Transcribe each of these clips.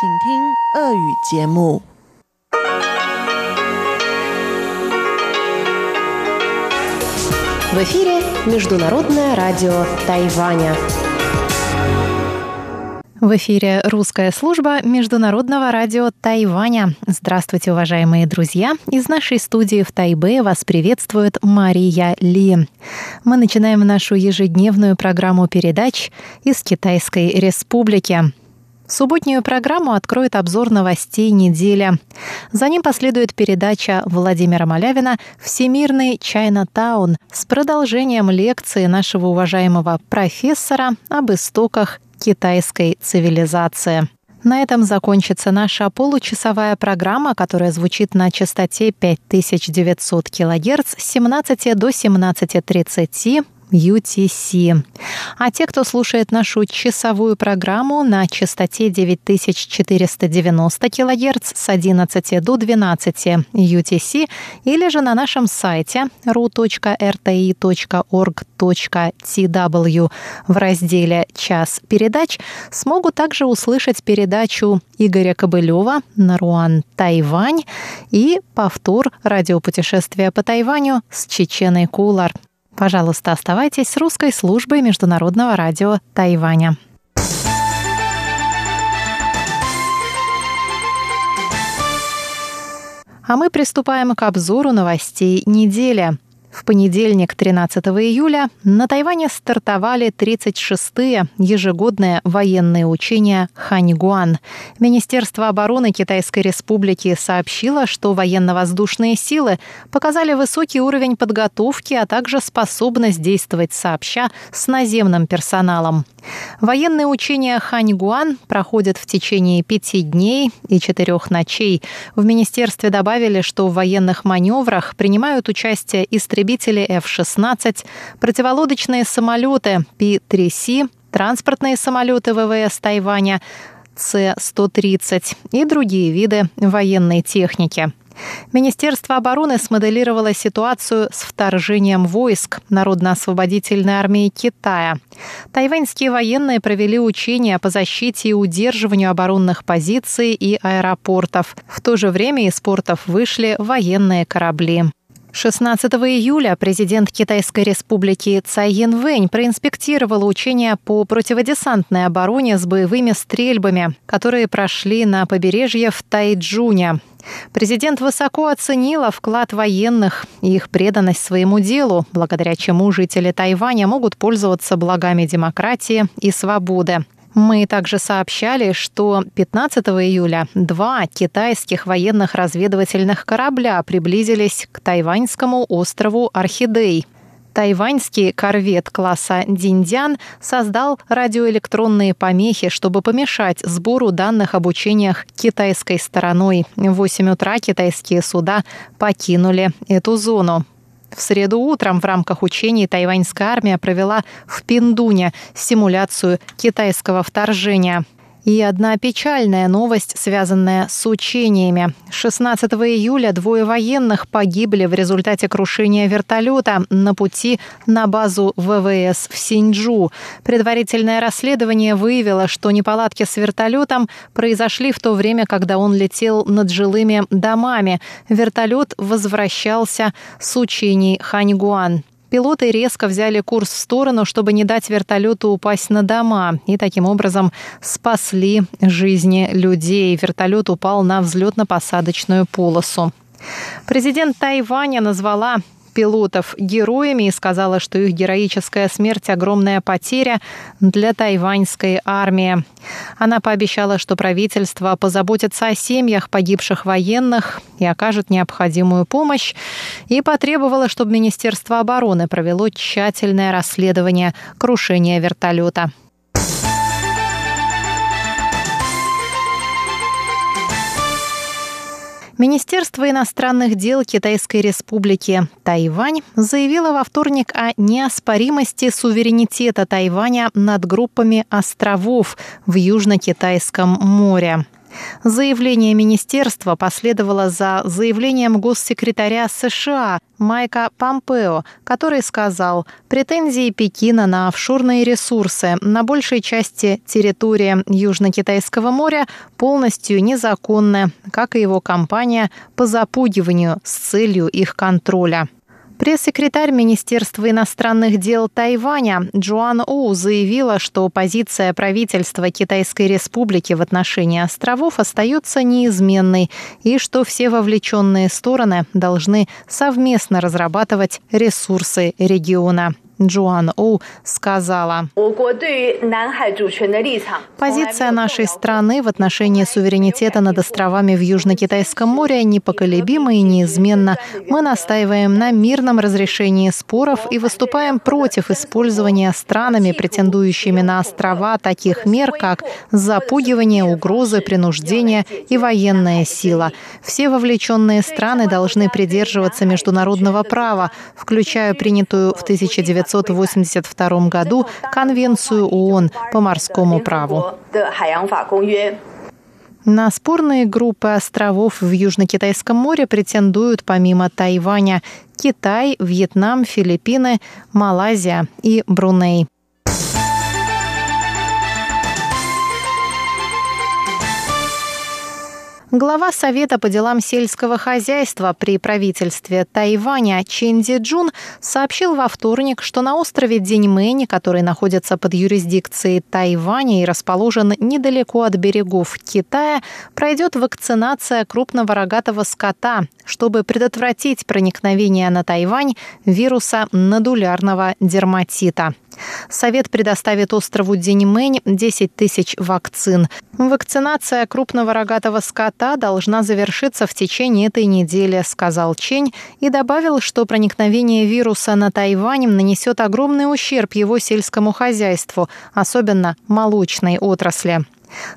В эфире Международное радио Тайваня. В эфире русская служба Международного радио Тайваня. Здравствуйте, уважаемые друзья! Из нашей студии в Тайбе вас приветствует Мария Ли. Мы начинаем нашу ежедневную программу передач из Китайской Республики. Субботнюю программу откроет обзор новостей недели. За ним последует передача Владимира Малявина «Всемирный Чайна-таун» с продолжением лекции нашего уважаемого профессора об истоках китайской цивилизации. На этом закончится наша получасовая программа, которая звучит на частоте 5900 кГц с 17 до 17.30 UTC. А те, кто слушает нашу часовую программу на частоте 9490 кГц с 11 до 12 UTC или же на нашем сайте ru.rti.org.tw в разделе «Час передач» смогут также услышать передачу Игоря Кобылева «Наруан Тайвань» и повтор радиопутешествия по Тайваню с Чеченой Кулар. Пожалуйста, оставайтесь с русской службой Международного радио Тайваня. А мы приступаем к обзору новостей недели. В понедельник, 13 июля, на Тайване стартовали 36-е ежегодные военные учения «Ханьгуан». Министерство обороны Китайской Республики сообщило, что военно-воздушные силы показали высокий уровень подготовки, а также способность действовать сообща с наземным персоналом. Военные учения «Ханьгуан» проходят в течение пяти дней и четырех ночей. В министерстве добавили, что в военных маневрах принимают участие истребители F-16, противолодочные самолеты P-3C, транспортные самолеты ВВС Тайваня, С-130 и другие виды военной техники. Министерство обороны смоделировало ситуацию с вторжением войск Народно-освободительной армии Китая. Тайваньские военные провели учения по защите и удерживанию оборонных позиций и аэропортов. В то же время из портов вышли военные корабли. 16 июля президент Китайской республики Цай Янвэнь проинспектировал учения по противодесантной обороне с боевыми стрельбами, которые прошли на побережье в Тайджуне. Президент высоко оценила вклад военных и их преданность своему делу, благодаря чему жители Тайваня могут пользоваться благами демократии и свободы. Мы также сообщали, что 15 июля два китайских военных разведывательных корабля приблизились к тайваньскому острову Орхидей. Тайваньский корвет класса «Диндян» создал радиоэлектронные помехи, чтобы помешать сбору данных об учениях китайской стороной. В 8 утра китайские суда покинули эту зону. В среду утром в рамках учений тайваньская армия провела в Пиндуне симуляцию китайского вторжения – и одна печальная новость, связанная с учениями. 16 июля двое военных погибли в результате крушения вертолета на пути на базу ВВС в Синьчжу. Предварительное расследование выявило, что неполадки с вертолетом произошли в то время, когда он летел над жилыми домами. Вертолет возвращался с учений Ханьгуан. Пилоты резко взяли курс в сторону, чтобы не дать вертолету упасть на дома, и таким образом спасли жизни людей. Вертолет упал на взлетно-посадочную полосу. Президент Тайваня назвала пилотов героями и сказала, что их героическая смерть – огромная потеря для тайваньской армии. Она пообещала, что правительство позаботится о семьях погибших военных и окажет необходимую помощь, и потребовала, чтобы Министерство обороны провело тщательное расследование крушения вертолета. Министерство иностранных дел Китайской Республики Тайвань заявило во вторник о неоспоримости суверенитета Тайваня над группами островов в Южно-Китайском море. Заявление министерства последовало за заявлением госсекретаря США Майка Помпео, который сказал, претензии Пекина на офшорные ресурсы на большей части территории Южно-Китайского моря полностью незаконны, как и его кампания по запугиванию с целью их контроля. Пресс-секретарь Министерства иностранных дел Тайваня Джоан Оу заявила, что позиция правительства Китайской Республики в отношении островов остается неизменной и что все вовлеченные стороны должны совместно разрабатывать ресурсы региона. Джоан Оу сказала, «Позиция нашей страны в отношении суверенитета над островами в Южно-Китайском море непоколебима и неизменна. Мы настаиваем на мирном разрешении споров и выступаем против использования странами, претендующими на острова, таких мер, как запугивание, угрозы, принуждение и военная сила. Все вовлеченные страны должны придерживаться международного права, включая принятую в 1900 1982 году Конвенцию ООН по морскому праву. На спорные группы островов в Южно-Китайском море претендуют помимо Тайваня Китай, Вьетнам, Филиппины, Малайзия и Бруней. Глава Совета по делам сельского хозяйства при правительстве Тайваня Ченди Джун сообщил во вторник, что на острове Деньмэнь, который находится под юрисдикцией Тайваня и расположен недалеко от берегов Китая, пройдет вакцинация крупного рогатого скота, чтобы предотвратить проникновение на Тайвань вируса надулярного дерматита. Совет предоставит острову Деньмэнь 10 тысяч вакцин. Вакцинация крупного рогатого скота должна завершиться в течение этой недели, сказал Чень и добавил, что проникновение вируса на Тайвань нанесет огромный ущерб его сельскому хозяйству, особенно молочной отрасли.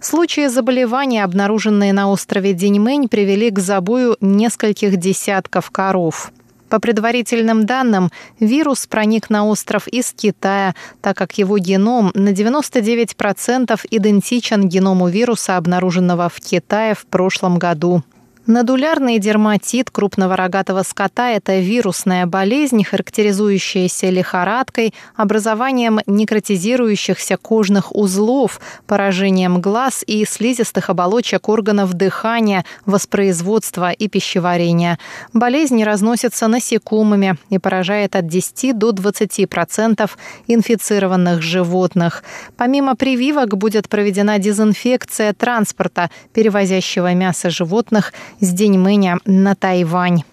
Случаи заболевания, обнаруженные на острове Деньмэнь, привели к забою нескольких десятков коров. По предварительным данным, вирус проник на остров из Китая, так как его геном на 99% идентичен геному вируса, обнаруженного в Китае в прошлом году. Надулярный дерматит крупного рогатого скота – это вирусная болезнь, характеризующаяся лихорадкой, образованием некротизирующихся кожных узлов, поражением глаз и слизистых оболочек органов дыхания, воспроизводства и пищеварения. Болезнь разносится насекомыми и поражает от 10 до 20% инфицированных животных. Помимо прививок будет проведена дезинфекция транспорта, перевозящего мясо животных – с Деньмэня на Тайвань.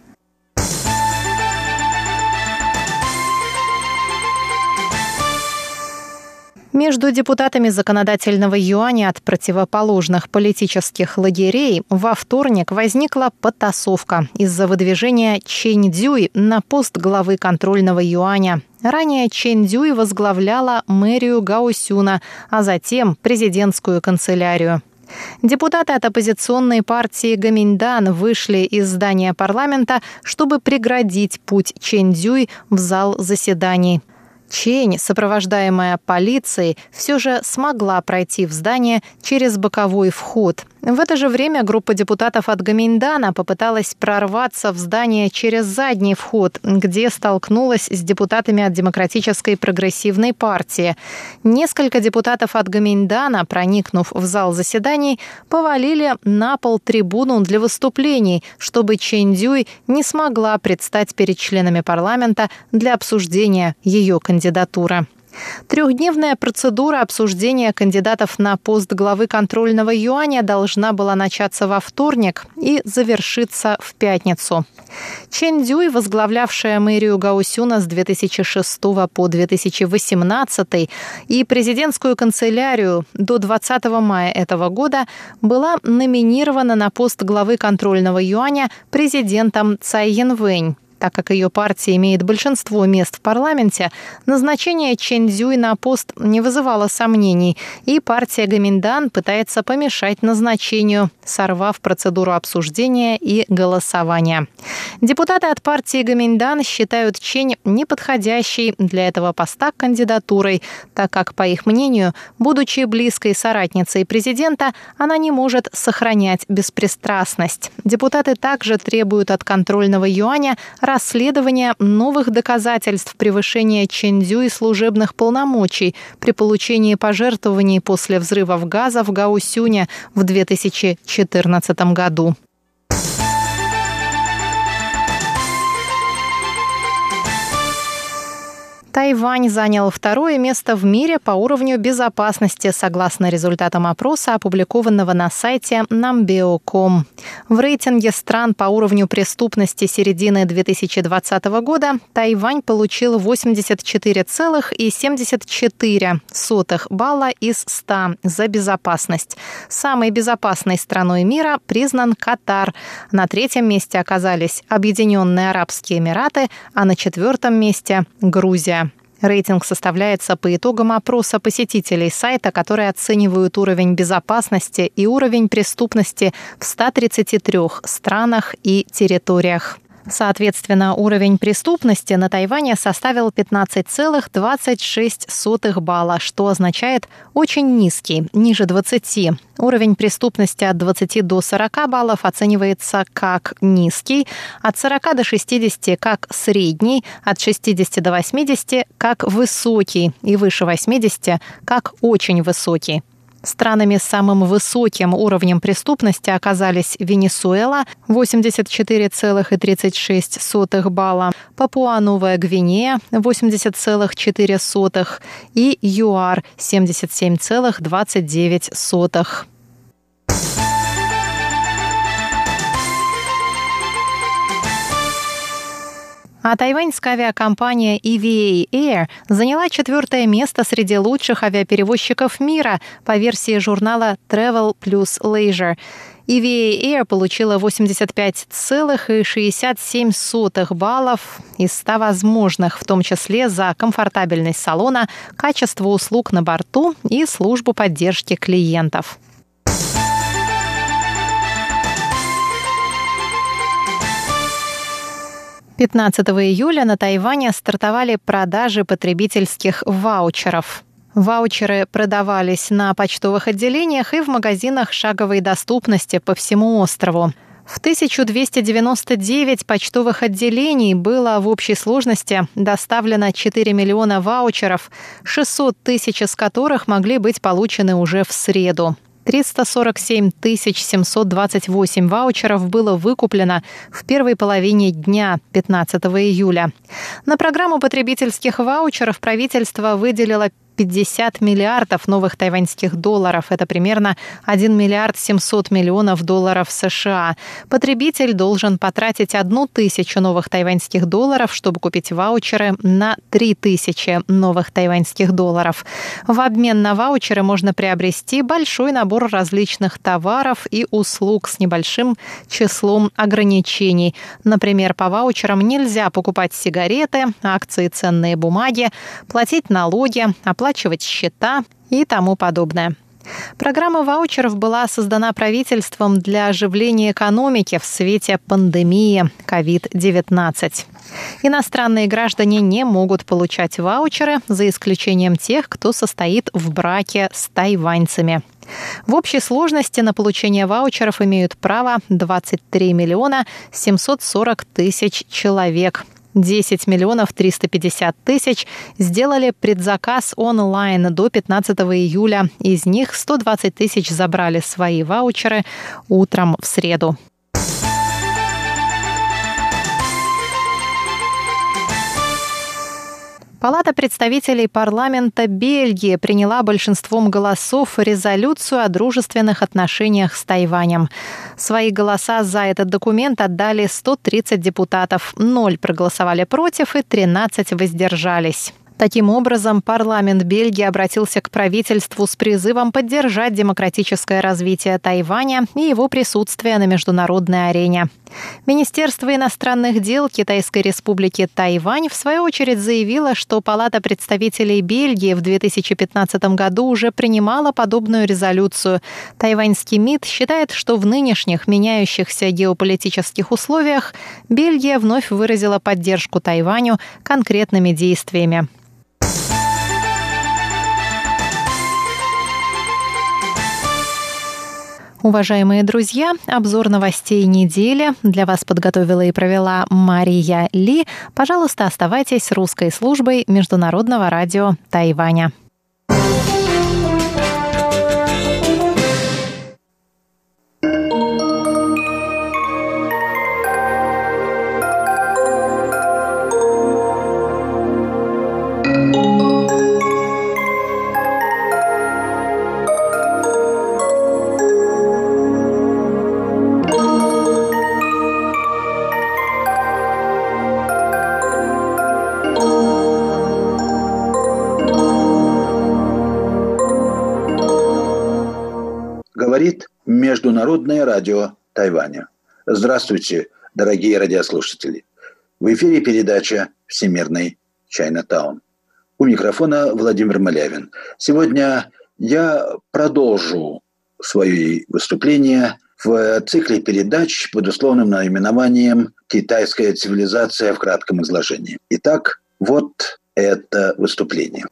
Между депутатами законодательного юаня от противоположных политических лагерей во вторник возникла потасовка из-за выдвижения Чэнь Дюй на пост главы контрольного юаня. Ранее Чэнь Дюй возглавляла мэрию Гаосюна, а затем президентскую канцелярию. Депутаты от оппозиционной партии Гаминьдан вышли из здания парламента, чтобы преградить путь Чендзюй в зал заседаний. Чень, сопровождаемая полицией, все же смогла пройти в здание через боковой вход – в это же время группа депутатов от Гаминдана попыталась прорваться в здание через задний вход, где столкнулась с депутатами от Демократической прогрессивной партии. Несколько депутатов от Гаминдана, проникнув в зал заседаний, повалили на пол трибуну для выступлений, чтобы Чэнь Дюй не смогла предстать перед членами парламента для обсуждения ее кандидатуры. Трехдневная процедура обсуждения кандидатов на пост главы контрольного юаня должна была начаться во вторник и завершиться в пятницу. Чен Дюй, возглавлявшая мэрию Гаусюна с 2006 по 2018 и президентскую канцелярию до 20 мая этого года, была номинирована на пост главы контрольного юаня президентом Цай Янвэнь. Так как ее партия имеет большинство мест в парламенте, назначение Чен Цзюй на пост не вызывало сомнений, и партия Гаминдан пытается помешать назначению, сорвав процедуру обсуждения и голосования. Депутаты от партии Гаминдан считают Чень неподходящей для этого поста кандидатурой, так как, по их мнению, будучи близкой соратницей президента, она не может сохранять беспристрастность. Депутаты также требуют от контрольного юаня расследования новых доказательств превышения Чендзю и служебных полномочий при получении пожертвований после взрывов газа в Гаусюне в 2014 году. Тайвань занял второе место в мире по уровню безопасности, согласно результатам опроса, опубликованного на сайте Nambeo.com. В рейтинге стран по уровню преступности середины 2020 года Тайвань получил 84,74 балла из 100 за безопасность. Самой безопасной страной мира признан Катар. На третьем месте оказались Объединенные Арабские Эмираты, а на четвертом месте – Грузия. Рейтинг составляется по итогам опроса посетителей сайта, которые оценивают уровень безопасности и уровень преступности в 133 странах и территориях. Соответственно, уровень преступности на Тайване составил 15,26 балла, что означает очень низкий, ниже 20. Уровень преступности от 20 до 40 баллов оценивается как низкий, от 40 до 60 как средний, от 60 до 80 как высокий и выше 80 как очень высокий. Странами с самым высоким уровнем преступности оказались Венесуэла 84,36 балла, Папуа-Новая Гвинея 80,4 и ЮАР 77,29. А тайваньская авиакомпания EVA Air заняла четвертое место среди лучших авиаперевозчиков мира по версии журнала Travel Plus Leisure. EVA Air получила 85,67 баллов из 100 возможных, в том числе за комфортабельность салона, качество услуг на борту и службу поддержки клиентов. 15 июля на Тайване стартовали продажи потребительских ваучеров. Ваучеры продавались на почтовых отделениях и в магазинах шаговой доступности по всему острову. В 1299 почтовых отделений было в общей сложности доставлено 4 миллиона ваучеров, 600 тысяч из которых могли быть получены уже в среду. 347 728 ваучеров было выкуплено в первой половине дня 15 июля. На программу потребительских ваучеров правительство выделило 50 миллиардов новых тайваньских долларов. Это примерно 1 миллиард 700 миллионов долларов США. Потребитель должен потратить одну тысячу новых тайваньских долларов, чтобы купить ваучеры на 3 тысячи новых тайваньских долларов. В обмен на ваучеры можно приобрести большой набор различных товаров и услуг с небольшим числом ограничений. Например, по ваучерам нельзя покупать сигареты, акции, ценные бумаги, платить налоги, оплачивать оплачивать счета и тому подобное. Программа ваучеров была создана правительством для оживления экономики в свете пандемии COVID-19. Иностранные граждане не могут получать ваучеры, за исключением тех, кто состоит в браке с тайваньцами. В общей сложности на получение ваучеров имеют право 23 миллиона 740 тысяч человек. 10 миллионов 350 тысяч сделали предзаказ онлайн до 15 июля. Из них 120 тысяч забрали свои ваучеры утром в среду. Палата представителей парламента Бельгии приняла большинством голосов резолюцию о дружественных отношениях с Тайванем. Свои голоса за этот документ отдали 130 депутатов, 0 проголосовали против и 13 воздержались. Таким образом, парламент Бельгии обратился к правительству с призывом поддержать демократическое развитие Тайваня и его присутствие на международной арене. Министерство иностранных дел Китайской республики Тайвань в свою очередь заявило, что Палата представителей Бельгии в 2015 году уже принимала подобную резолюцию. Тайваньский МИД считает, что в нынешних меняющихся геополитических условиях Бельгия вновь выразила поддержку Тайваню конкретными действиями. Уважаемые друзья, обзор новостей недели для вас подготовила и провела Мария Ли. Пожалуйста, оставайтесь русской службой Международного радио Тайваня. Международное радио Тайваня. Здравствуйте, дорогие радиослушатели. В эфире передача «Всемирный Чайнатаун». У микрофона Владимир Малявин. Сегодня я продолжу свое выступление в цикле передач под условным наименованием «Китайская цивилизация в кратком изложении». Итак, вот это выступление.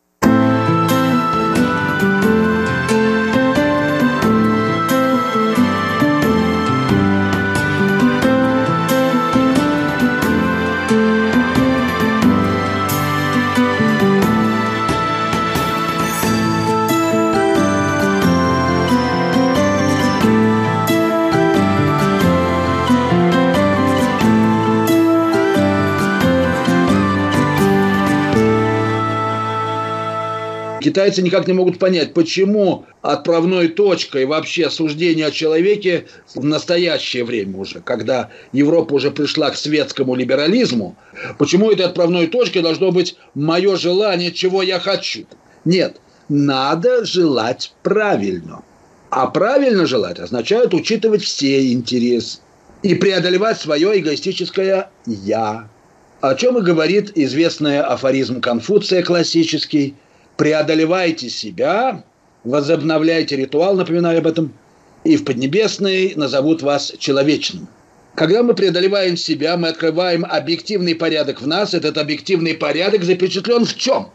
Китайцы никак не могут понять, почему отправной точкой вообще суждения о человеке в настоящее время уже, когда Европа уже пришла к светскому либерализму, почему этой отправной точкой должно быть мое желание, чего я хочу. Нет, надо желать правильно. А правильно желать означает учитывать все интересы и преодолевать свое эгоистическое «я». О чем и говорит известный афоризм Конфуция классический – преодолевайте себя, возобновляйте ритуал, напоминаю об этом, и в Поднебесной назовут вас человечным. Когда мы преодолеваем себя, мы открываем объективный порядок в нас. Этот объективный порядок запечатлен в чем?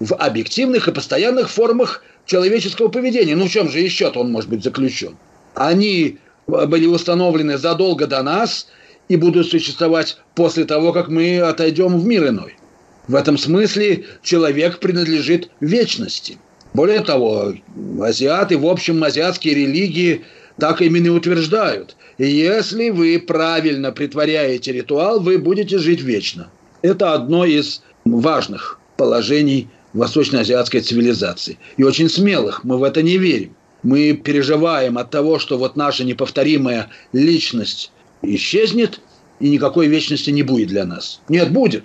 В объективных и постоянных формах человеческого поведения. Ну в чем же еще он может быть заключен? Они были установлены задолго до нас и будут существовать после того, как мы отойдем в мир иной. В этом смысле человек принадлежит вечности. Более того, азиаты, в общем, азиатские религии так именно утверждают. Если вы правильно притворяете ритуал, вы будете жить вечно. Это одно из важных положений восточноазиатской цивилизации. И очень смелых. Мы в это не верим. Мы переживаем от того, что вот наша неповторимая личность исчезнет, и никакой вечности не будет для нас. Нет, будет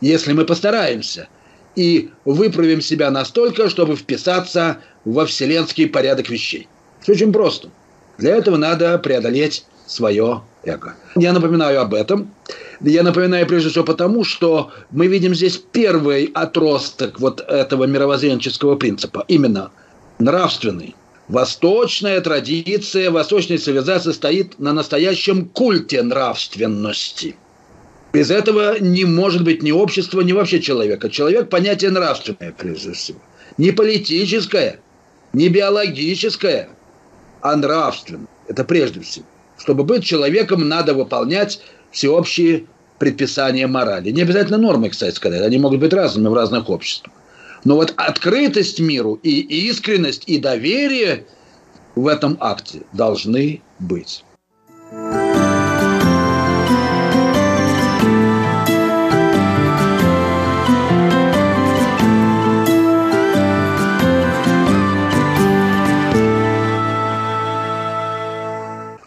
если мы постараемся и выправим себя настолько, чтобы вписаться во вселенский порядок вещей. Все очень просто. Для этого надо преодолеть свое эго. Я напоминаю об этом. Я напоминаю прежде всего потому, что мы видим здесь первый отросток вот этого мировоззренческого принципа, именно нравственный. Восточная традиция, восточная цивилизация стоит на настоящем культе нравственности – без этого не может быть ни общества, ни вообще человека. Человек – понятие нравственное, прежде всего. Не политическое, не биологическое, а нравственное. Это прежде всего. Чтобы быть человеком, надо выполнять всеобщие предписания морали. Не обязательно нормы, кстати сказать. Они могут быть разными в разных обществах. Но вот открытость миру и искренность, и доверие в этом акте должны быть.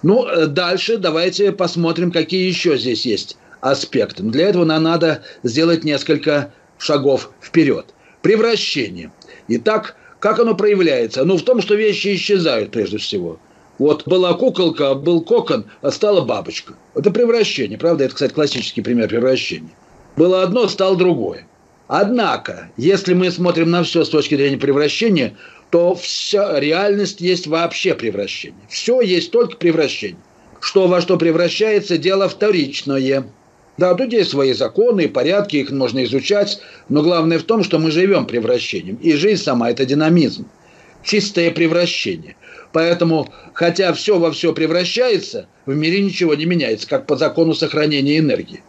Ну, э, дальше давайте посмотрим, какие еще здесь есть аспекты. Для этого нам надо сделать несколько шагов вперед. Превращение. Итак, как оно проявляется? Ну, в том, что вещи исчезают прежде всего. Вот была куколка, был кокон, а стала бабочка. Это превращение, правда? Это, кстати, классический пример превращения. Было одно, стало другое. Однако, если мы смотрим на все с точки зрения превращения, то вся реальность есть вообще превращение. Все есть только превращение. Что во что превращается, дело вторичное. Да, тут есть свои законы и порядки, их можно изучать, но главное в том, что мы живем превращением. И жизнь сама – это динамизм, чистое превращение. Поэтому, хотя все во все превращается, в мире ничего не меняется, как по закону сохранения энергии.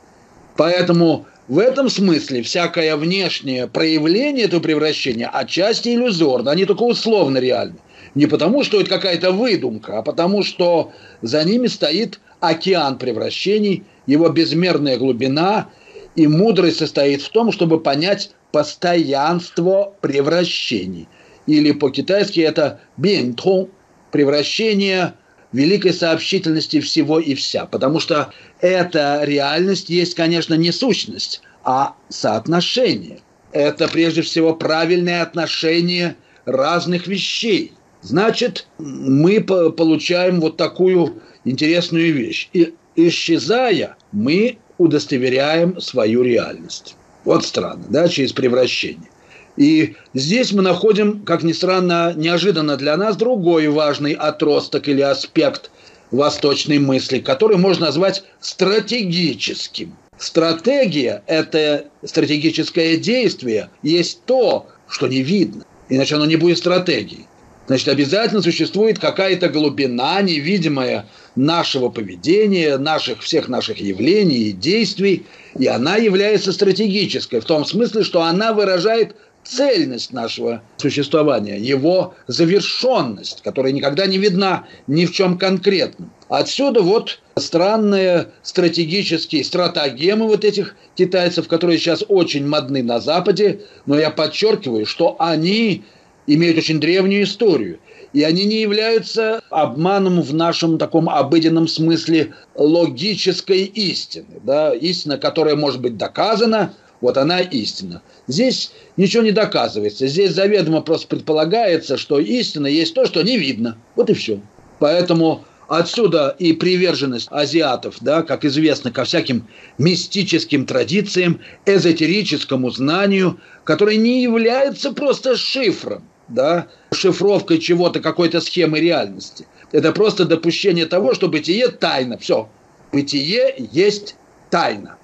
Поэтому в этом смысле всякое внешнее проявление этого превращения отчасти иллюзорно, они только условно реальны. Не потому, что это какая-то выдумка, а потому, что за ними стоит океан превращений, его безмерная глубина, и мудрость состоит в том, чтобы понять постоянство превращений. Или по-китайски это бентон, превращение великой сообщительности всего и вся. Потому что эта реальность есть, конечно, не сущность, а соотношение. Это прежде всего правильное отношение разных вещей. Значит, мы получаем вот такую интересную вещь. И исчезая, мы удостоверяем свою реальность. Вот странно, да, через превращение. И здесь мы находим, как ни странно, неожиданно для нас другой важный отросток или аспект восточной мысли, который можно назвать стратегическим. Стратегия – это стратегическое действие, есть то, что не видно, иначе оно не будет стратегией. Значит, обязательно существует какая-то глубина, невидимая нашего поведения, наших, всех наших явлений и действий, и она является стратегической, в том смысле, что она выражает цельность нашего существования, его завершенность, которая никогда не видна ни в чем конкретном. Отсюда вот странные стратегические стратагемы вот этих китайцев, которые сейчас очень модны на Западе, но я подчеркиваю, что они имеют очень древнюю историю. И они не являются обманом в нашем таком обыденном смысле логической истины. Да? Истина, которая может быть доказана, вот она истина. Здесь ничего не доказывается. Здесь заведомо просто предполагается, что истина есть то, что не видно. Вот и все. Поэтому отсюда и приверженность азиатов, да, как известно, ко всяким мистическим традициям, эзотерическому знанию, которое не является просто шифром, да, шифровкой чего-то, какой-то схемы реальности. Это просто допущение того, что бытие тайна. Все. Бытие есть тайна.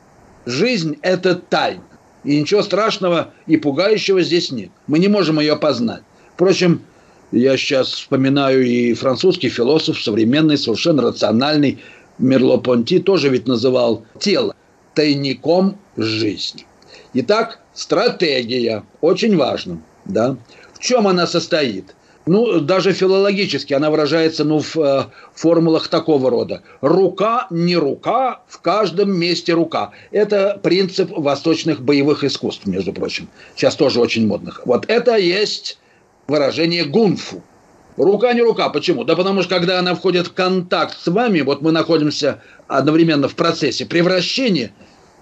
Жизнь – это тайна. И ничего страшного и пугающего здесь нет. Мы не можем ее познать. Впрочем, я сейчас вспоминаю и французский философ, современный, совершенно рациональный, Мерло-Понти тоже ведь называл тело тайником жизни. Итак, стратегия очень важна. Да? В чем она состоит? Ну, даже филологически она выражается ну, в э, формулах такого рода. Рука, не рука, в каждом месте рука. Это принцип восточных боевых искусств, между прочим. Сейчас тоже очень модных. Вот это есть выражение гунфу. Рука не рука. Почему? Да потому что когда она входит в контакт с вами, вот мы находимся одновременно в процессе превращения,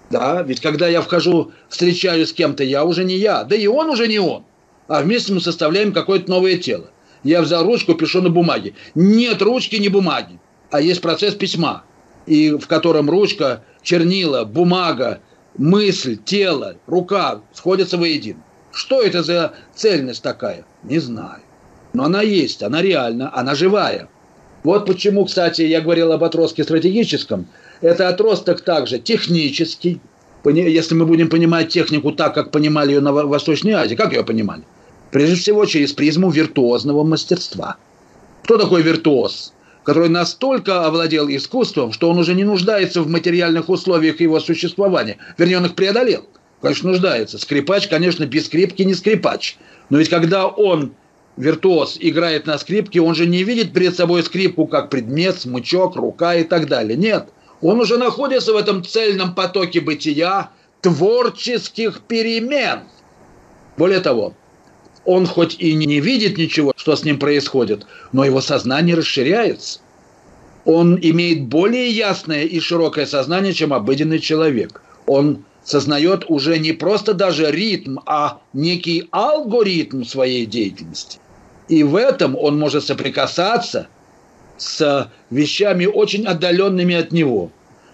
да, ведь когда я вхожу, встречаюсь с кем-то, я уже не я, да и он уже не он а вместе мы составляем какое-то новое тело. Я взял ручку, пишу на бумаге. Нет ручки, не бумаги, а есть процесс письма, и в котором ручка, чернила, бумага, мысль, тело, рука сходятся воедино. Что это за цельность такая? Не знаю. Но она есть, она реальна, она живая. Вот почему, кстати, я говорил об отростке стратегическом. Это отросток также технический, если мы будем понимать технику так, как понимали ее на Восточной Азии, как ее понимали? Прежде всего, через призму виртуозного мастерства. Кто такой виртуоз? Который настолько овладел искусством, что он уже не нуждается в материальных условиях его существования. Вернее, он их преодолел. Конечно, нуждается. Скрипач, конечно, без скрипки не скрипач. Но ведь когда он, виртуоз, играет на скрипке, он же не видит перед собой скрипку как предмет, смычок, рука и так далее. Нет. Он уже находится в этом цельном потоке бытия творческих перемен. Более того, он хоть и не видит ничего, что с ним происходит, но его сознание расширяется. Он имеет более ясное и широкое сознание, чем обыденный человек. Он сознает уже не просто даже ритм, а некий алгоритм своей деятельности. И в этом он может соприкасаться с вещами очень отдаленными от него.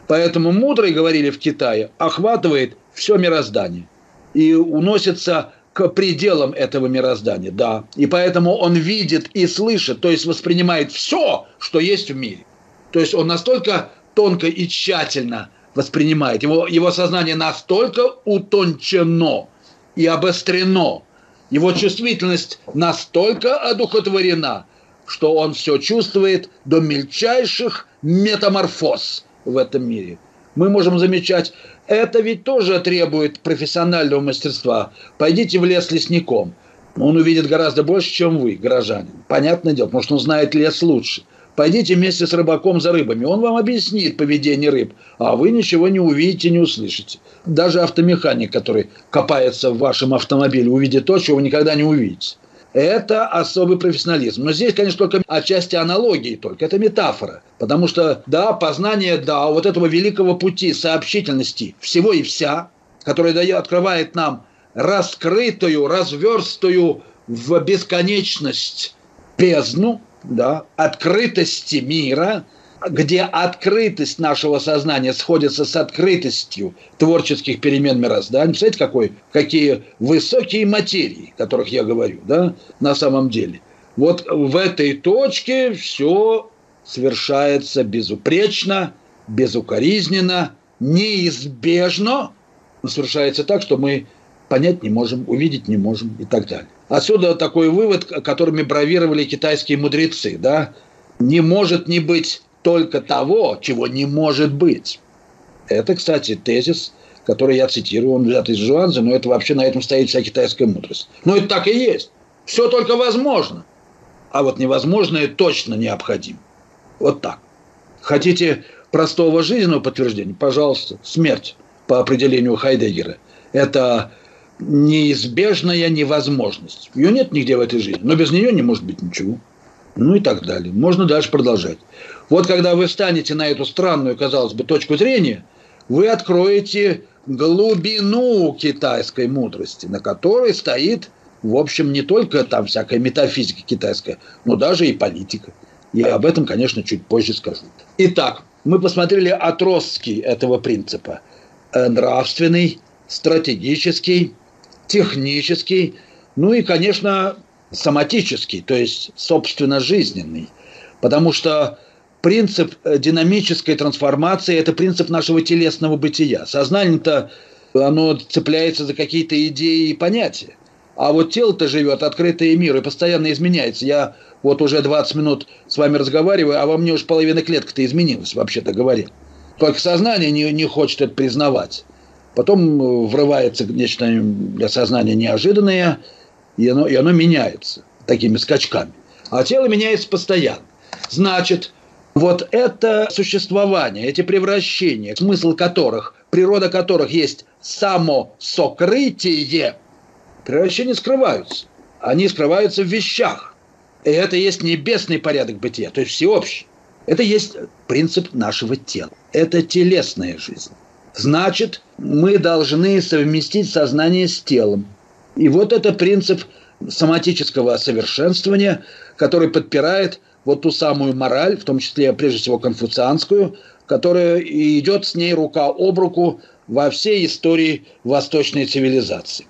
Поэтому мудрые, говорили в Китае, охватывает все мироздание и уносится к пределам этого мироздания, да. И поэтому он видит и слышит, то есть воспринимает все, что есть в мире. То есть он настолько тонко и тщательно воспринимает, его, его сознание настолько утончено и обострено, его чувствительность настолько одухотворена, что он все чувствует до мельчайших метаморфоз в этом мире. Мы можем замечать, это ведь тоже требует профессионального мастерства. Пойдите в лес лесником. Он увидит гораздо больше, чем вы, горожанин. Понятное дело, потому что он знает лес лучше. Пойдите вместе с рыбаком за рыбами. Он вам объяснит поведение рыб, а вы ничего не увидите, не услышите. Даже автомеханик, который копается в вашем автомобиле, увидит то, чего вы никогда не увидите. Это особый профессионализм. Но здесь, конечно, только отчасти аналогии только. Это метафора. Потому что, да, познание, да, вот этого великого пути сообщительности всего и вся, который дает, открывает нам раскрытую, разверстую в бесконечность бездну, да, открытости мира – где открытость нашего сознания сходится с открытостью творческих перемен мироздания. Представляете, какой, какие высокие материи, о которых я говорю, да, на самом деле. Вот в этой точке все совершается безупречно, безукоризненно, неизбежно, но совершается так, что мы понять не можем, увидеть не можем и так далее. Отсюда такой вывод, которыми бравировали китайские мудрецы, да, не может не быть только того, чего не может быть. Это, кстати, тезис, который я цитирую, он взят из Жуанза, но это вообще на этом стоит вся китайская мудрость. Но это так и есть. Все только возможно. А вот невозможное точно необходимо. Вот так. Хотите простого жизненного подтверждения? Пожалуйста, смерть по определению Хайдеггера. Это неизбежная невозможность. Ее нет нигде в этой жизни, но без нее не может быть ничего. Ну и так далее. Можно дальше продолжать. Вот когда вы встанете на эту странную, казалось бы, точку зрения, вы откроете глубину китайской мудрости, на которой стоит, в общем, не только там всякая метафизика китайская, но даже и политика. И об этом, конечно, чуть позже скажу. Итак, мы посмотрели отростки этого принципа. Э, нравственный, стратегический, технический, ну и, конечно, соматический, то есть, собственно, жизненный. Потому что принцип э, динамической трансформации – это принцип нашего телесного бытия. Сознание-то, оно цепляется за какие-то идеи и понятия. А вот тело-то живет, открытое мир, и постоянно изменяется. Я вот уже 20 минут с вами разговариваю, а во мне уж половина клетка-то изменилась, вообще-то говоря. Только сознание не, не хочет это признавать. Потом э, врывается нечто для сознания неожиданное, и оно, и оно меняется такими скачками. А тело меняется постоянно. Значит, вот это существование, эти превращения, смысл которых, природа которых есть само сокрытие, превращения скрываются. Они скрываются в вещах. И это есть небесный порядок бытия, то есть всеобщий. Это есть принцип нашего тела. Это телесная жизнь. Значит, мы должны совместить сознание с телом. И вот это принцип соматического совершенствования, который подпирает вот ту самую мораль, в том числе, прежде всего, конфуцианскую, которая идет с ней рука об руку во всей истории восточной цивилизации.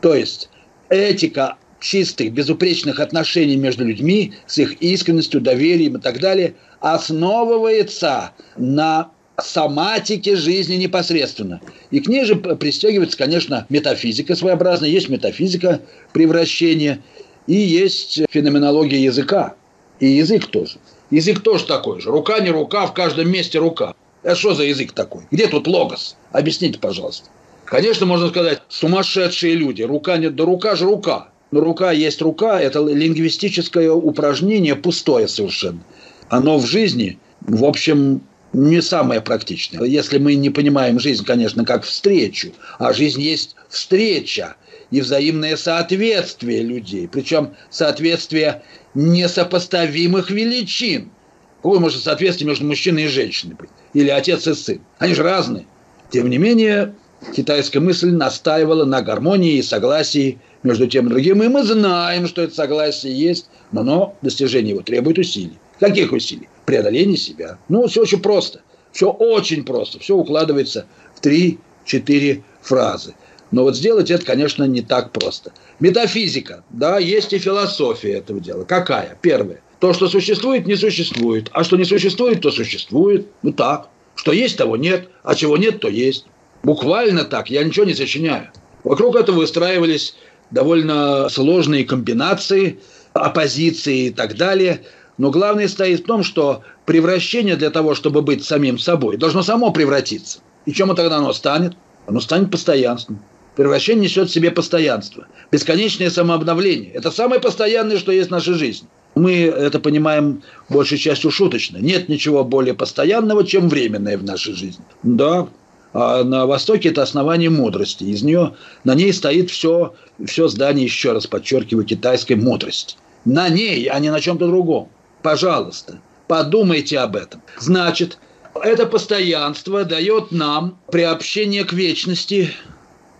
То есть этика чистых, безупречных отношений между людьми с их искренностью, доверием и так далее основывается на соматике жизни непосредственно. И к ней же пристегивается, конечно, метафизика своеобразная. Есть метафизика превращения и есть феноменология языка. И язык тоже. Язык тоже такой же. Рука не рука, в каждом месте рука. Это что за язык такой? Где тут логос? Объясните, пожалуйста. Конечно, можно сказать, сумасшедшие люди. Рука не... Да рука же рука. Но рука есть рука. Это лингвистическое упражнение пустое совершенно. Оно в жизни, в общем, не самое практичное. Если мы не понимаем жизнь, конечно, как встречу, а жизнь есть встреча и взаимное соответствие людей. Причем соответствие несопоставимых величин. Какое может соответствие между мужчиной и женщиной быть? Или отец и сын? Они же разные. Тем не менее, китайская мысль настаивала на гармонии и согласии между тем и другим. И мы знаем, что это согласие есть, но достижение его требует усилий. Каких усилий? Преодоление себя. Ну, все очень просто. Все очень просто. Все укладывается в три-четыре фразы. Но вот сделать это, конечно, не так просто. Метафизика. Да, есть и философия этого дела. Какая? Первое. То, что существует, не существует. А что не существует, то существует. Ну так. Что есть, того нет. А чего нет, то есть. Буквально так. Я ничего не сочиняю. Вокруг этого выстраивались довольно сложные комбинации, оппозиции и так далее. Но главное стоит в том, что превращение для того, чтобы быть самим собой, должно само превратиться. И чем тогда оно станет? Оно станет постоянством. Превращение несет в себе постоянство. Бесконечное самообновление. Это самое постоянное, что есть в нашей жизни. Мы это понимаем большей частью шуточно. Нет ничего более постоянного, чем временное в нашей жизни. Да, а на Востоке это основание мудрости. Из нее, на ней стоит все, все здание, еще раз подчеркиваю, китайской мудрости. На ней, а не на чем-то другом. Пожалуйста, подумайте об этом. Значит, это постоянство дает нам приобщение к вечности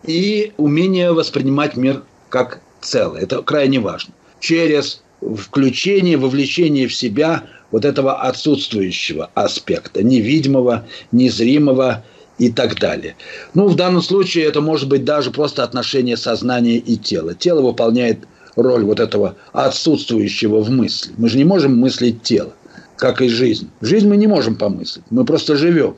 и умение воспринимать мир как целое. Это крайне важно. Через включение, вовлечение в себя вот этого отсутствующего аспекта, невидимого, незримого и так далее. Ну, в данном случае это может быть даже просто отношение сознания и тела. Тело выполняет роль вот этого отсутствующего в мысли. Мы же не можем мыслить тело, как и жизнь. Жизнь мы не можем помыслить, мы просто живем.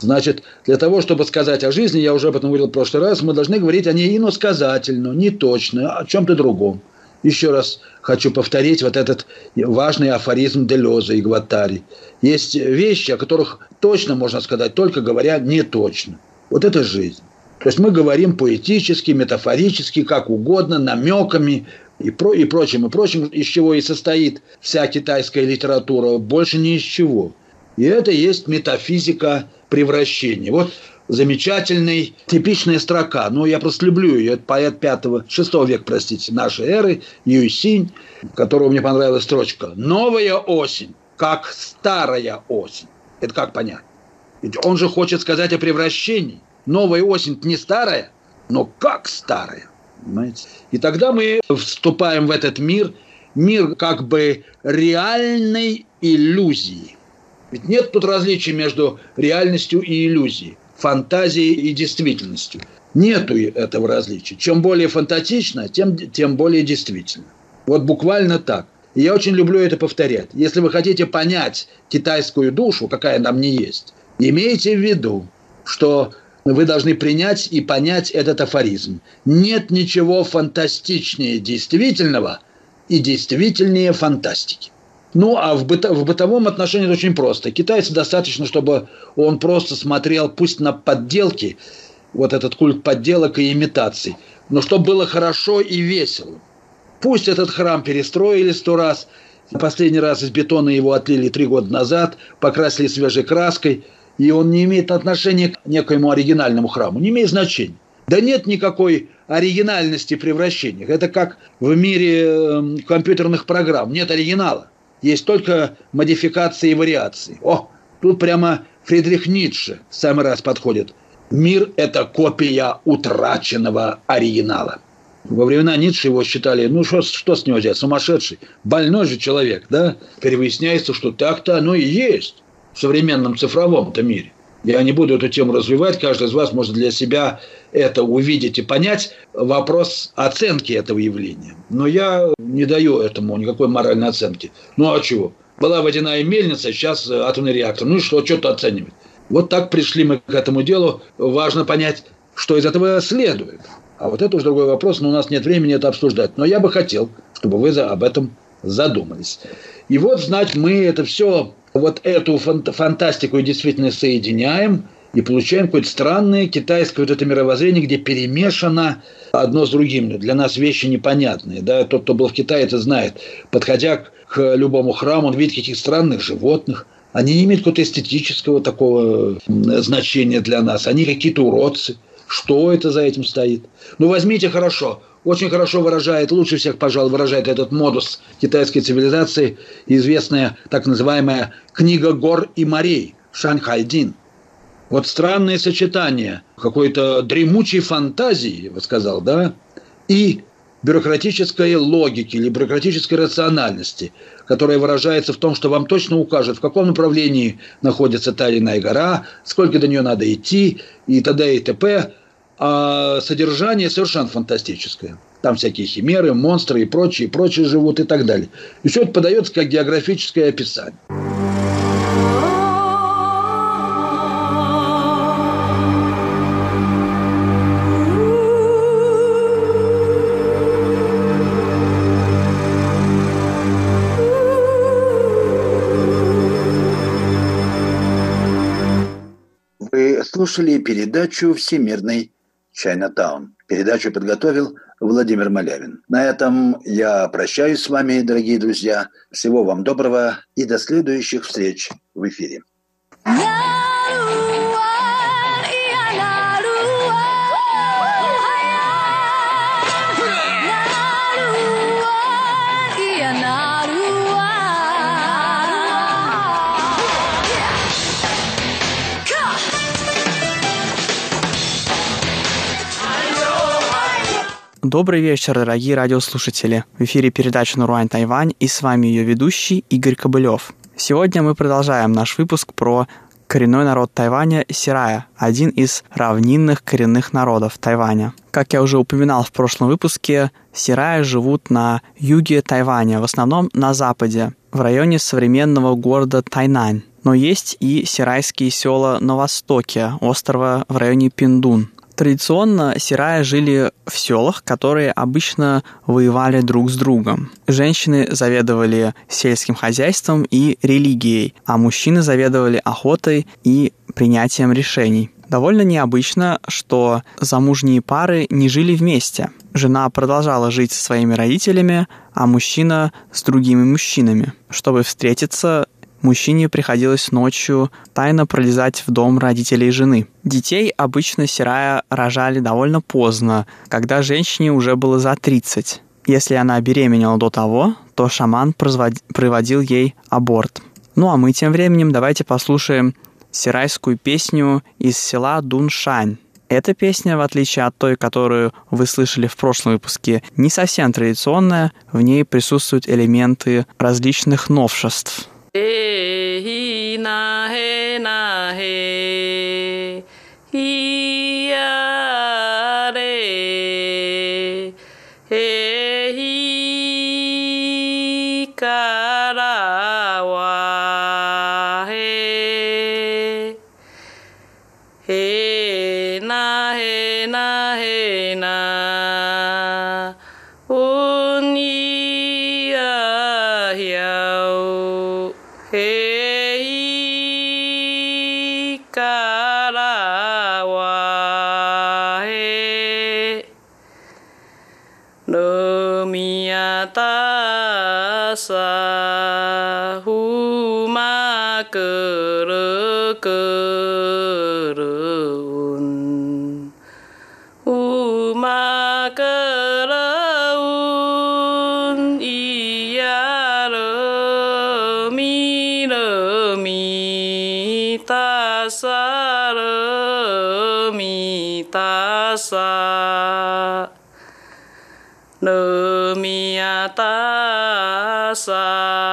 Значит, для того, чтобы сказать о жизни, я уже об этом говорил в прошлый раз, мы должны говорить о ней иносказательно, не точно, о чем-то другом. Еще раз хочу повторить вот этот важный афоризм Делеза и Гватари. Есть вещи, о которых точно можно сказать, только говоря не точно. Вот это жизнь. То есть мы говорим поэтически, метафорически, как угодно, намеками и, про, и прочим, и прочим, из чего и состоит вся китайская литература, больше ни из чего. И это есть метафизика превращения. Вот замечательный, типичная строка. Ну, я просто люблю ее. Это поэт 5-6 века, простите, нашей эры, Юйсинь, которого мне понравилась строчка. «Новая осень, как старая осень». Это как понять? Ведь он же хочет сказать о превращении. Новая осень не старая, но как старая. Понимаете? И тогда мы вступаем в этот мир, мир как бы реальной иллюзии. Ведь нет тут различия между реальностью и иллюзией фантазией и действительностью. Нету этого различия. Чем более фантастично, тем, тем более действительно. Вот буквально так. И я очень люблю это повторять. Если вы хотите понять китайскую душу, какая нам не есть, имейте в виду, что вы должны принять и понять этот афоризм. Нет ничего фантастичнее действительного и действительнее фантастики. Ну, а в, быто, в бытовом отношении это очень просто. Китайцу достаточно, чтобы он просто смотрел, пусть на подделки, вот этот культ подделок и имитаций, но чтобы было хорошо и весело. Пусть этот храм перестроили сто раз, последний раз из бетона его отлили три года назад, покрасили свежей краской, и он не имеет отношения к некоему оригинальному храму, не имеет значения. Да нет никакой оригинальности превращения. Это как в мире эм, компьютерных программ. Нет оригинала есть только модификации и вариации. О, тут прямо Фридрих Ницше в самый раз подходит. Мир – это копия утраченного оригинала. Во времена Ницше его считали, ну что, что с него взять, сумасшедший, больной же человек, да? Теперь выясняется, что так-то оно и есть в современном цифровом-то мире. Я не буду эту тему развивать, каждый из вас может для себя это увидеть и понять. Вопрос оценки этого явления. Но я не даю этому никакой моральной оценки. Ну а чего? Была водяная мельница, сейчас атомный реактор. Ну и что, что-то оценивать. Вот так пришли мы к этому делу. Важно понять, что из этого следует. А вот это уже другой вопрос, но у нас нет времени это обсуждать. Но я бы хотел, чтобы вы об этом задумались. И вот, знать, мы это все вот эту фантастику и действительность соединяем и получаем какое-то странное китайское вот это мировоззрение, где перемешано одно с другим. Для нас вещи непонятные. Да? Тот, кто был в Китае, это знает. Подходя к любому храму, он видит каких странных животных. Они не имеют какого-то эстетического такого значения для нас. Они какие-то уродцы. Что это за этим стоит? Ну, возьмите хорошо – очень хорошо выражает, лучше всех, пожалуй, выражает этот модус китайской цивилизации, известная так называемая «Книга гор и морей» Шанхайдин. Вот странное сочетание какой-то дремучей фантазии, я бы сказал, да, и бюрократической логики или бюрократической рациональности, которая выражается в том, что вам точно укажут, в каком направлении находится та или иная гора, сколько до нее надо идти и т.д. и т.п. А содержание совершенно фантастическое. Там всякие химеры, монстры и прочие, и прочие живут и так далее. И все это подается как географическое описание. Слушали передачу «Всемирный Чайнатаун». Передачу подготовил Владимир Малявин. На этом я прощаюсь с вами, дорогие друзья. Всего вам доброго и до следующих встреч в эфире. Добрый вечер, дорогие радиослушатели. В эфире передача «Наруань Тайвань» и с вами ее ведущий Игорь Кобылев. Сегодня мы продолжаем наш выпуск про коренной народ Тайваня – Сирая, один из равнинных коренных народов Тайваня. Как я уже упоминал в прошлом выпуске, Сирая живут на юге Тайваня, в основном на западе, в районе современного города Тайнань. Но есть и сирайские села на востоке острова в районе Пиндун – Традиционно сирая жили в селах, которые обычно воевали друг с другом. Женщины заведовали сельским хозяйством и религией, а мужчины заведовали охотой и принятием решений. Довольно необычно, что замужние пары не жили вместе. Жена продолжала жить со своими родителями, а мужчина с другими мужчинами. Чтобы встретиться, мужчине приходилось ночью тайно пролезать в дом родителей жены. Детей обычно Сирая рожали довольно поздно, когда женщине уже было за 30. Если она беременела до того, то шаман проводил ей аборт. Ну а мы тем временем давайте послушаем сирайскую песню из села Дуншань. Эта песня, в отличие от той, которую вы слышали в прошлом выпуске, не совсем традиционная, в ней присутствуют элементы различных новшеств – e hi na he na he 沙湖玛格勒格 Sasa.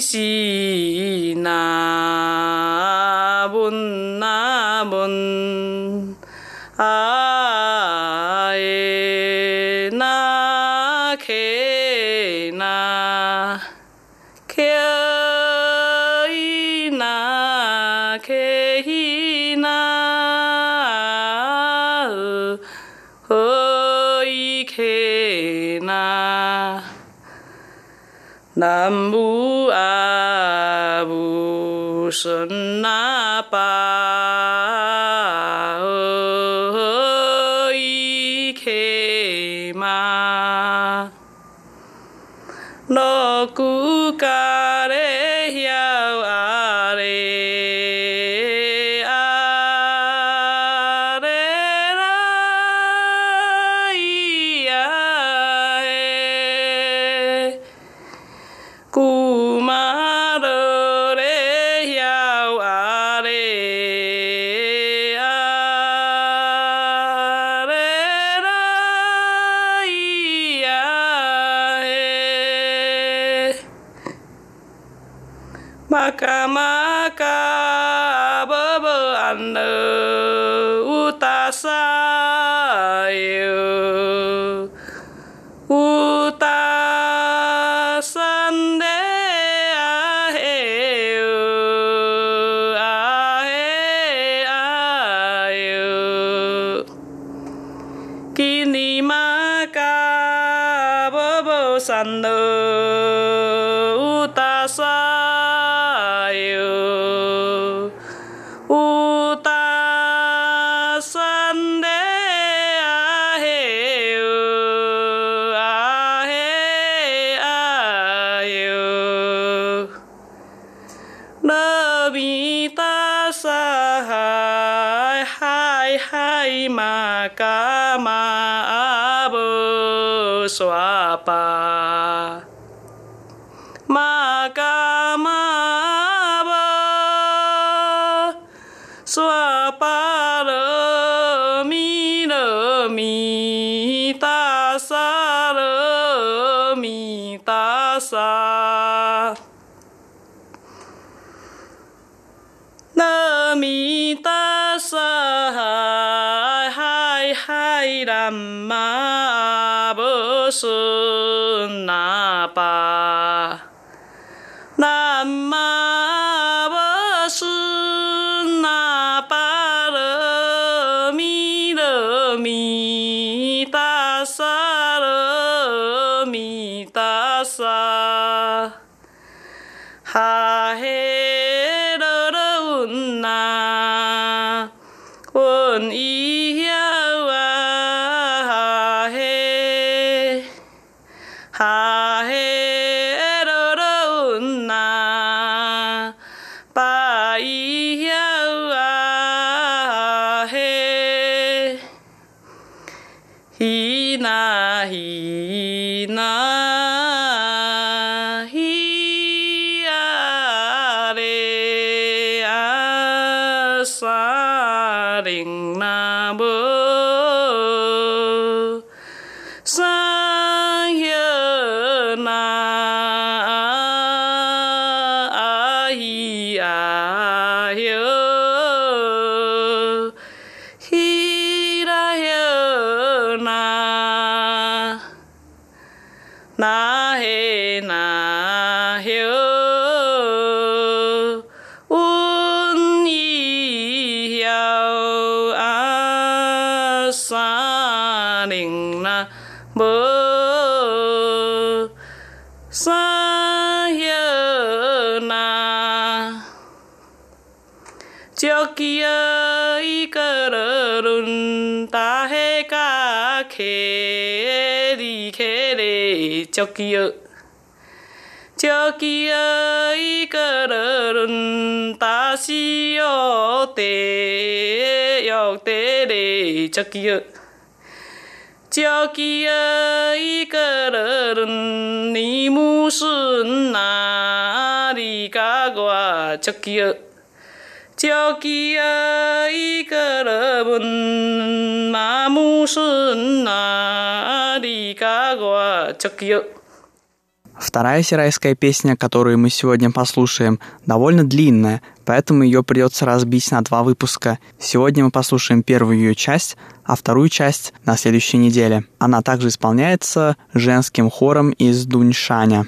是那文那文啊耶那克那克伊那克伊那呵伊克。Nambu abu senapa 娑婆诃，玛咖玛巴，娑巴罗咪罗咪达萨罗咪达萨，罗咪达萨，嗨嗨嗨，喇嘛。是那把 Bye. 克里克里，着急儿，着急儿一个罗伦达西奥特，奥特里着急儿，着急儿一个罗伦尼姆斯纳里加戈着急儿。 저기야 이 걸음은 마무슨 나리가와 저기요 Вторая сирайская песня, которую мы сегодня послушаем, довольно длинная, поэтому ее придется разбить на два выпуска. Сегодня мы послушаем первую ее часть, а вторую часть на следующей неделе. Она также исполняется женским хором из Дуньшаня.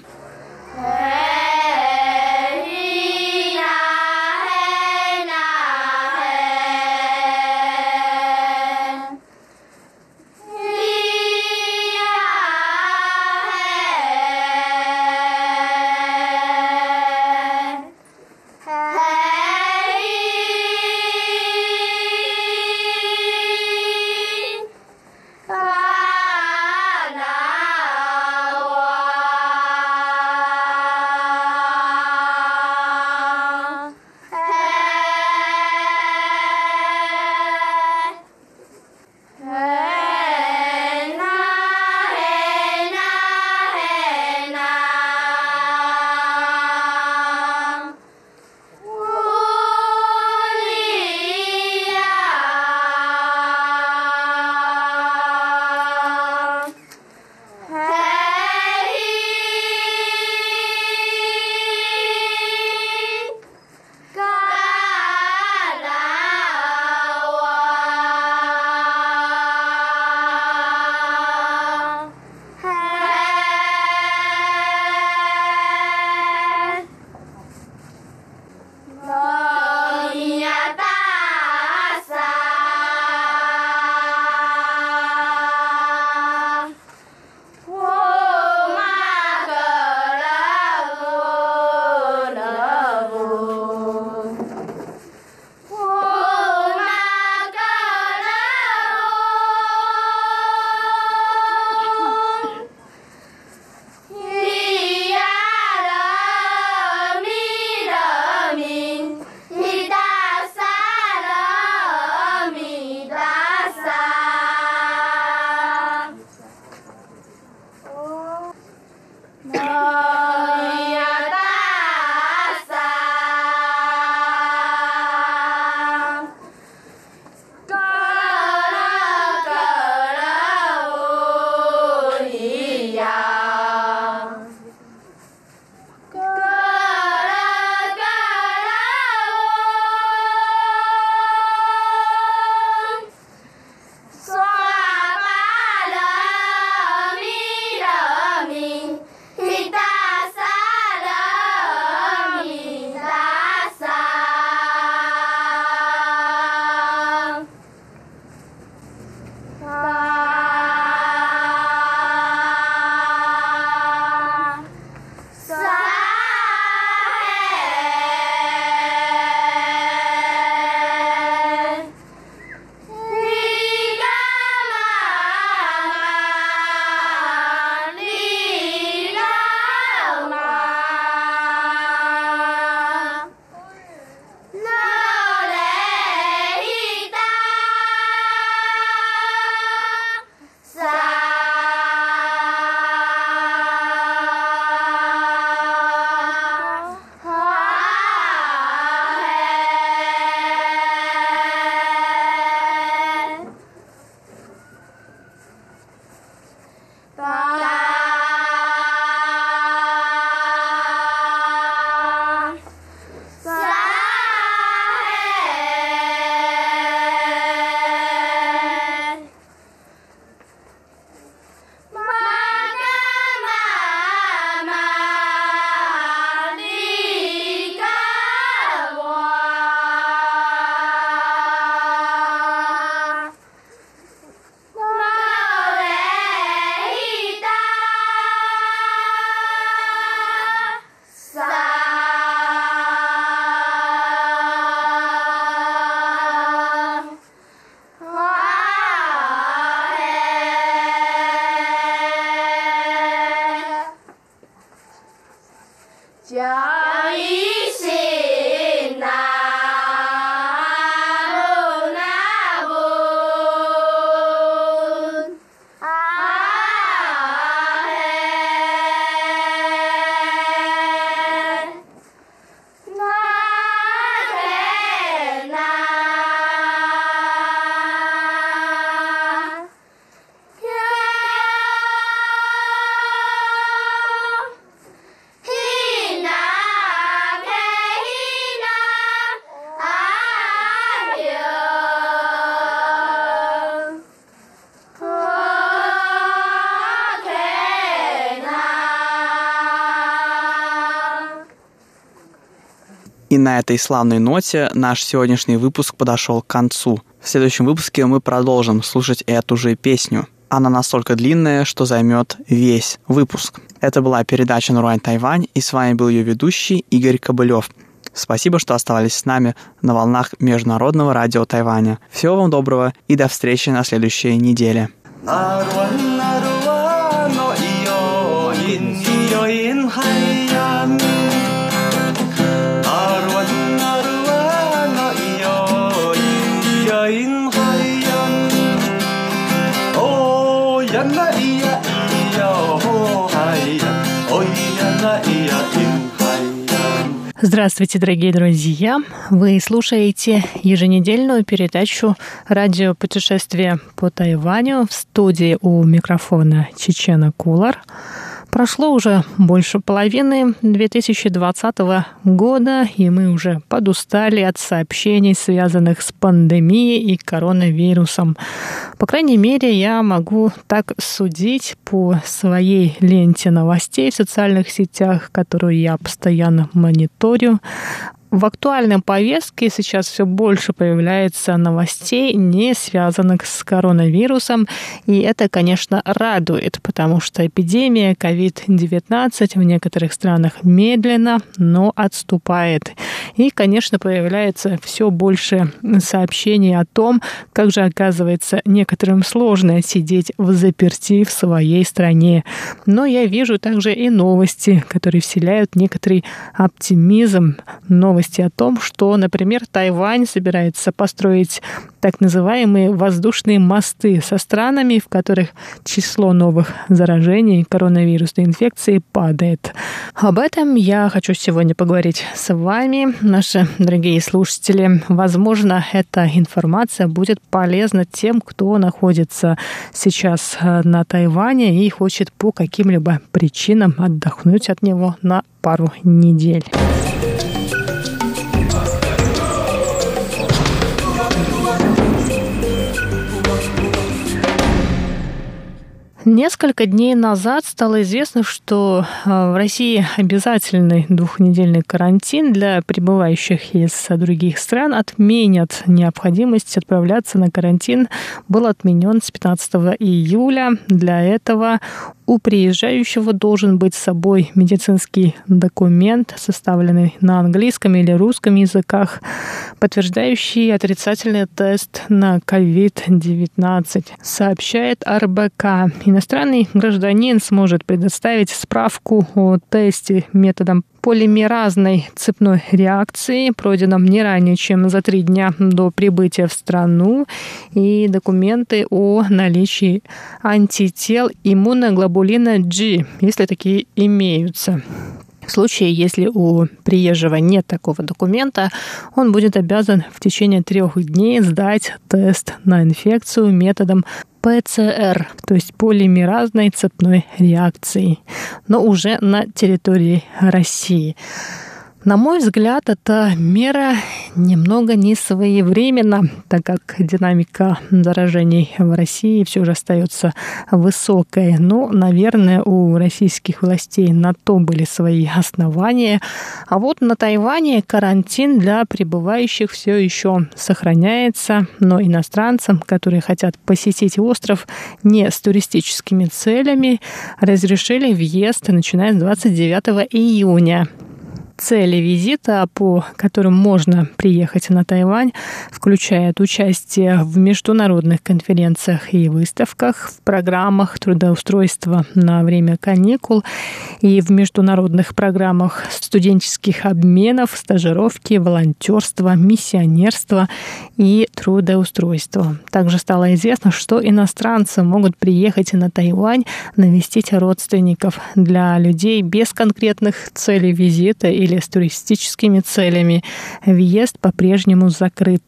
На этой славной ноте наш сегодняшний выпуск подошел к концу. В следующем выпуске мы продолжим слушать эту же песню. Она настолько длинная, что займет весь выпуск. Это была передача «Нуруань Тайвань», и с вами был ее ведущий Игорь Кобылев. Спасибо, что оставались с нами на волнах Международного радио Тайваня. Всего вам доброго и до встречи на следующей неделе. Здравствуйте, дорогие друзья! Вы слушаете еженедельную передачу «Радио путешествия по Тайваню» в студии у микрофона Чечена Кулар – Прошло уже больше половины 2020 года, и мы уже подустали от сообщений, связанных с пандемией и коронавирусом. По крайней мере, я могу так судить по своей ленте новостей в социальных сетях, которую я постоянно мониторю. В актуальной повестке сейчас все больше появляется новостей, не связанных с коронавирусом, и это, конечно, радует, потому что эпидемия COVID-19 в некоторых странах медленно, но отступает. И, конечно, появляется все больше сообщений о том, как же оказывается некоторым сложно сидеть в заперти в своей стране. Но я вижу также и новости, которые вселяют некоторый оптимизм, новости о том, что, например, Тайвань собирается построить так называемые воздушные мосты со странами, в которых число новых заражений коронавирусной инфекцией падает. Об этом я хочу сегодня поговорить с вами наши дорогие слушатели. Возможно, эта информация будет полезна тем, кто находится сейчас э, на Тайване и хочет по каким-либо причинам отдохнуть от него на пару недель. Несколько дней назад стало известно, что э, в России обязательный двухнедельный карантин для прибывающих из других стран отменят. Необходимость отправляться на карантин был отменен с 15 июля. Для этого у приезжающего должен быть с собой медицинский документ, составленный на английском или русском языках, подтверждающий отрицательный тест на COVID-19, сообщает РБК. Иностранный гражданин сможет предоставить справку о тесте методом полимеразной цепной реакции, пройденном не ранее, чем за три дня до прибытия в страну, и документы о наличии антител иммуноглобулина G, если такие имеются. В случае, если у приезжего нет такого документа, он будет обязан в течение трех дней сдать тест на инфекцию методом ПЦР, то есть полимеразной цепной реакции, но уже на территории России. На мой взгляд, эта мера немного не своевременна, так как динамика заражений в России все же остается высокой. Но, наверное, у российских властей на то были свои основания. А вот на Тайване карантин для прибывающих все еще сохраняется, но иностранцам, которые хотят посетить остров не с туристическими целями, разрешили въезд начиная с 29 июня. Цели визита, по которым можно приехать на Тайвань, включают участие в международных конференциях и выставках, в программах трудоустройства на время каникул и в международных программах студенческих обменов, стажировки, волонтерства, миссионерства и трудоустройства. Также стало известно, что иностранцы могут приехать на Тайвань навестить родственников для людей без конкретных целей визита и или с туристическими целями. Въезд по-прежнему закрыт.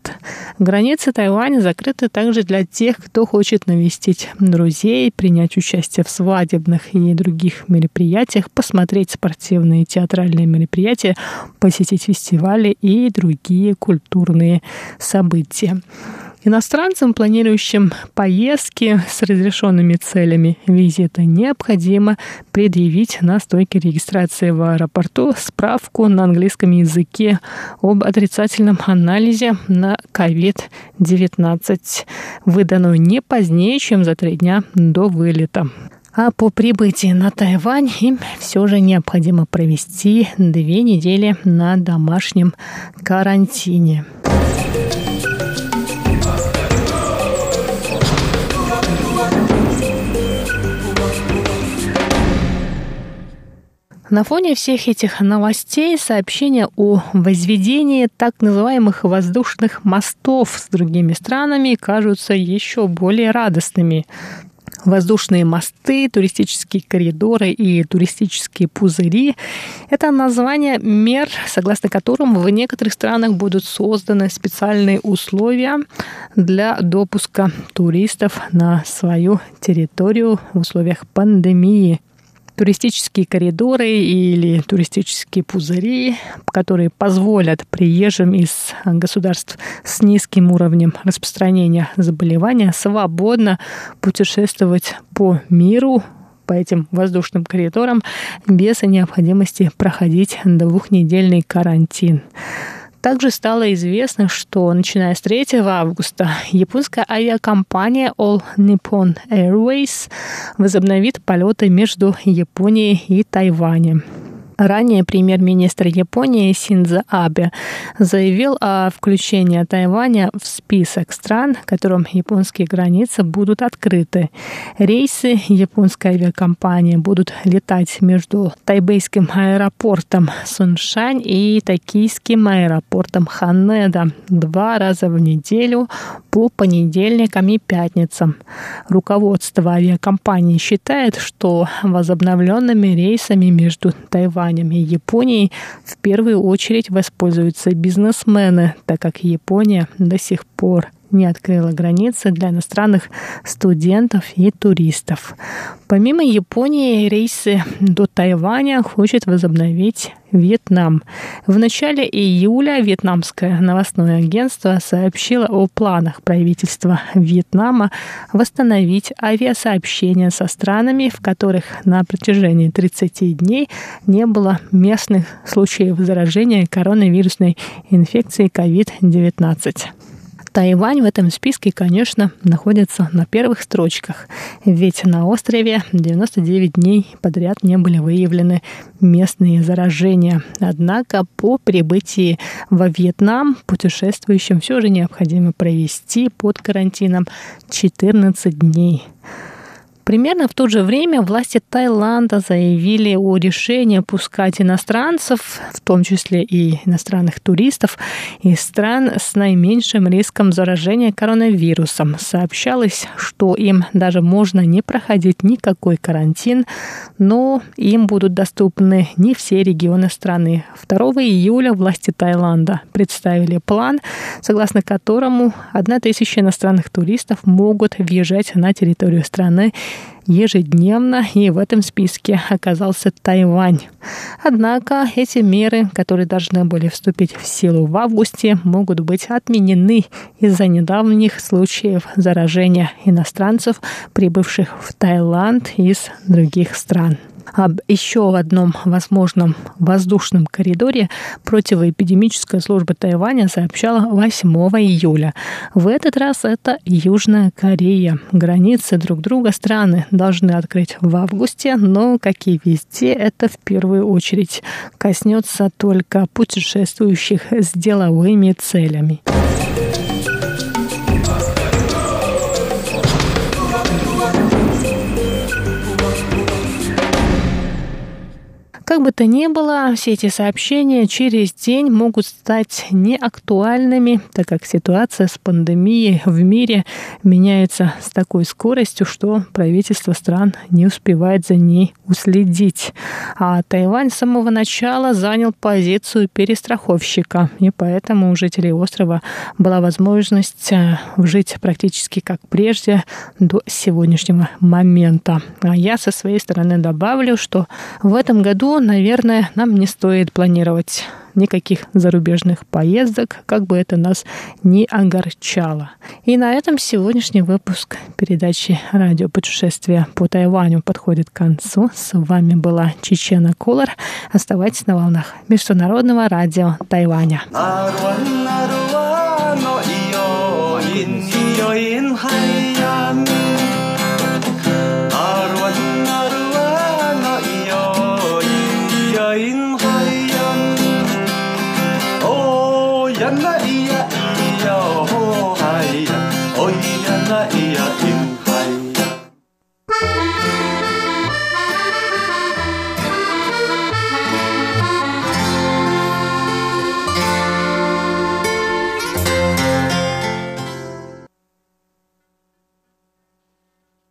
Границы Тайваня закрыты также для тех, кто хочет навестить друзей, принять участие в свадебных и других мероприятиях, посмотреть спортивные и театральные мероприятия, посетить фестивали и другие культурные события. Иностранцам, планирующим поездки с разрешенными целями визита, необходимо предъявить на стойке регистрации в аэропорту справку на английском языке об отрицательном анализе на COVID-19, выданную не позднее, чем за три дня до вылета. А по прибытии на Тайвань им все же необходимо провести две недели на домашнем карантине. На фоне всех этих новостей сообщения о возведении так называемых воздушных мостов с другими странами кажутся еще более радостными. Воздушные мосты, туристические коридоры и туристические пузыри – это название мер, согласно которым в некоторых странах будут созданы специальные условия для допуска туристов на свою территорию в условиях пандемии туристические коридоры или туристические пузыри, которые позволят приезжим из государств с низким уровнем распространения заболевания свободно путешествовать по миру по этим воздушным коридорам без необходимости проходить двухнедельный карантин. Также стало известно, что начиная с 3 августа японская авиакомпания All Nippon Airways возобновит полеты между Японией и Тайванем. Ранее премьер-министр Японии Синдзо Абе заявил о включении Тайваня в список стран, которым японские границы будут открыты. Рейсы японской авиакомпании будут летать между тайбейским аэропортом Суншань и токийским аэропортом Ханеда два раза в неделю по понедельникам и пятницам. Руководство авиакомпании считает, что возобновленными рейсами между Тайванем Тайванем и Японией в первую очередь воспользуются бизнесмены, так как Япония до сих пор не открыла границы для иностранных студентов и туристов. Помимо Японии, рейсы до Тайваня хочет возобновить Вьетнам. В начале июля вьетнамское новостное агентство сообщило о планах правительства Вьетнама восстановить авиасообщения со странами, в которых на протяжении 30 дней не было местных случаев заражения коронавирусной инфекцией COVID-19. Тайвань в этом списке, конечно, находится на первых строчках, ведь на острове 99 дней подряд не были выявлены местные заражения. Однако по прибытии во Вьетнам путешествующим все же необходимо провести под карантином 14 дней. Примерно в то же время власти Таиланда заявили о решении пускать иностранцев, в том числе и иностранных туристов, из стран с наименьшим риском заражения коронавирусом. Сообщалось, что им даже можно не проходить никакой карантин, но им будут доступны не все регионы страны. 2 июля власти Таиланда представили план, согласно которому 1000 иностранных туристов могут въезжать на территорию страны ежедневно, и в этом списке оказался Тайвань. Однако эти меры, которые должны были вступить в силу в августе, могут быть отменены из-за недавних случаев заражения иностранцев, прибывших в Таиланд из других стран. Об еще одном возможном воздушном коридоре противоэпидемическая служба Тайваня сообщала 8 июля. В этот раз это Южная Корея. Границы друг друга страны должны открыть в августе, но, как и везде, это в первую очередь коснется только путешествующих с деловыми целями. Как бы то ни было, все эти сообщения через день могут стать неактуальными, так как ситуация с пандемией в мире меняется с такой скоростью, что правительство стран не успевает за ней уследить. А Тайвань с самого начала занял позицию перестраховщика, и поэтому у жителей острова была возможность э, жить практически как прежде до сегодняшнего момента. А я со своей стороны добавлю, что в этом году наверное, нам не стоит планировать никаких зарубежных поездок, как бы это нас не огорчало. И на этом сегодняшний выпуск передачи «Радио путешествия по Тайваню» подходит к концу. С вами была Чечена Колор. Оставайтесь на волнах Международного радио Тайваня.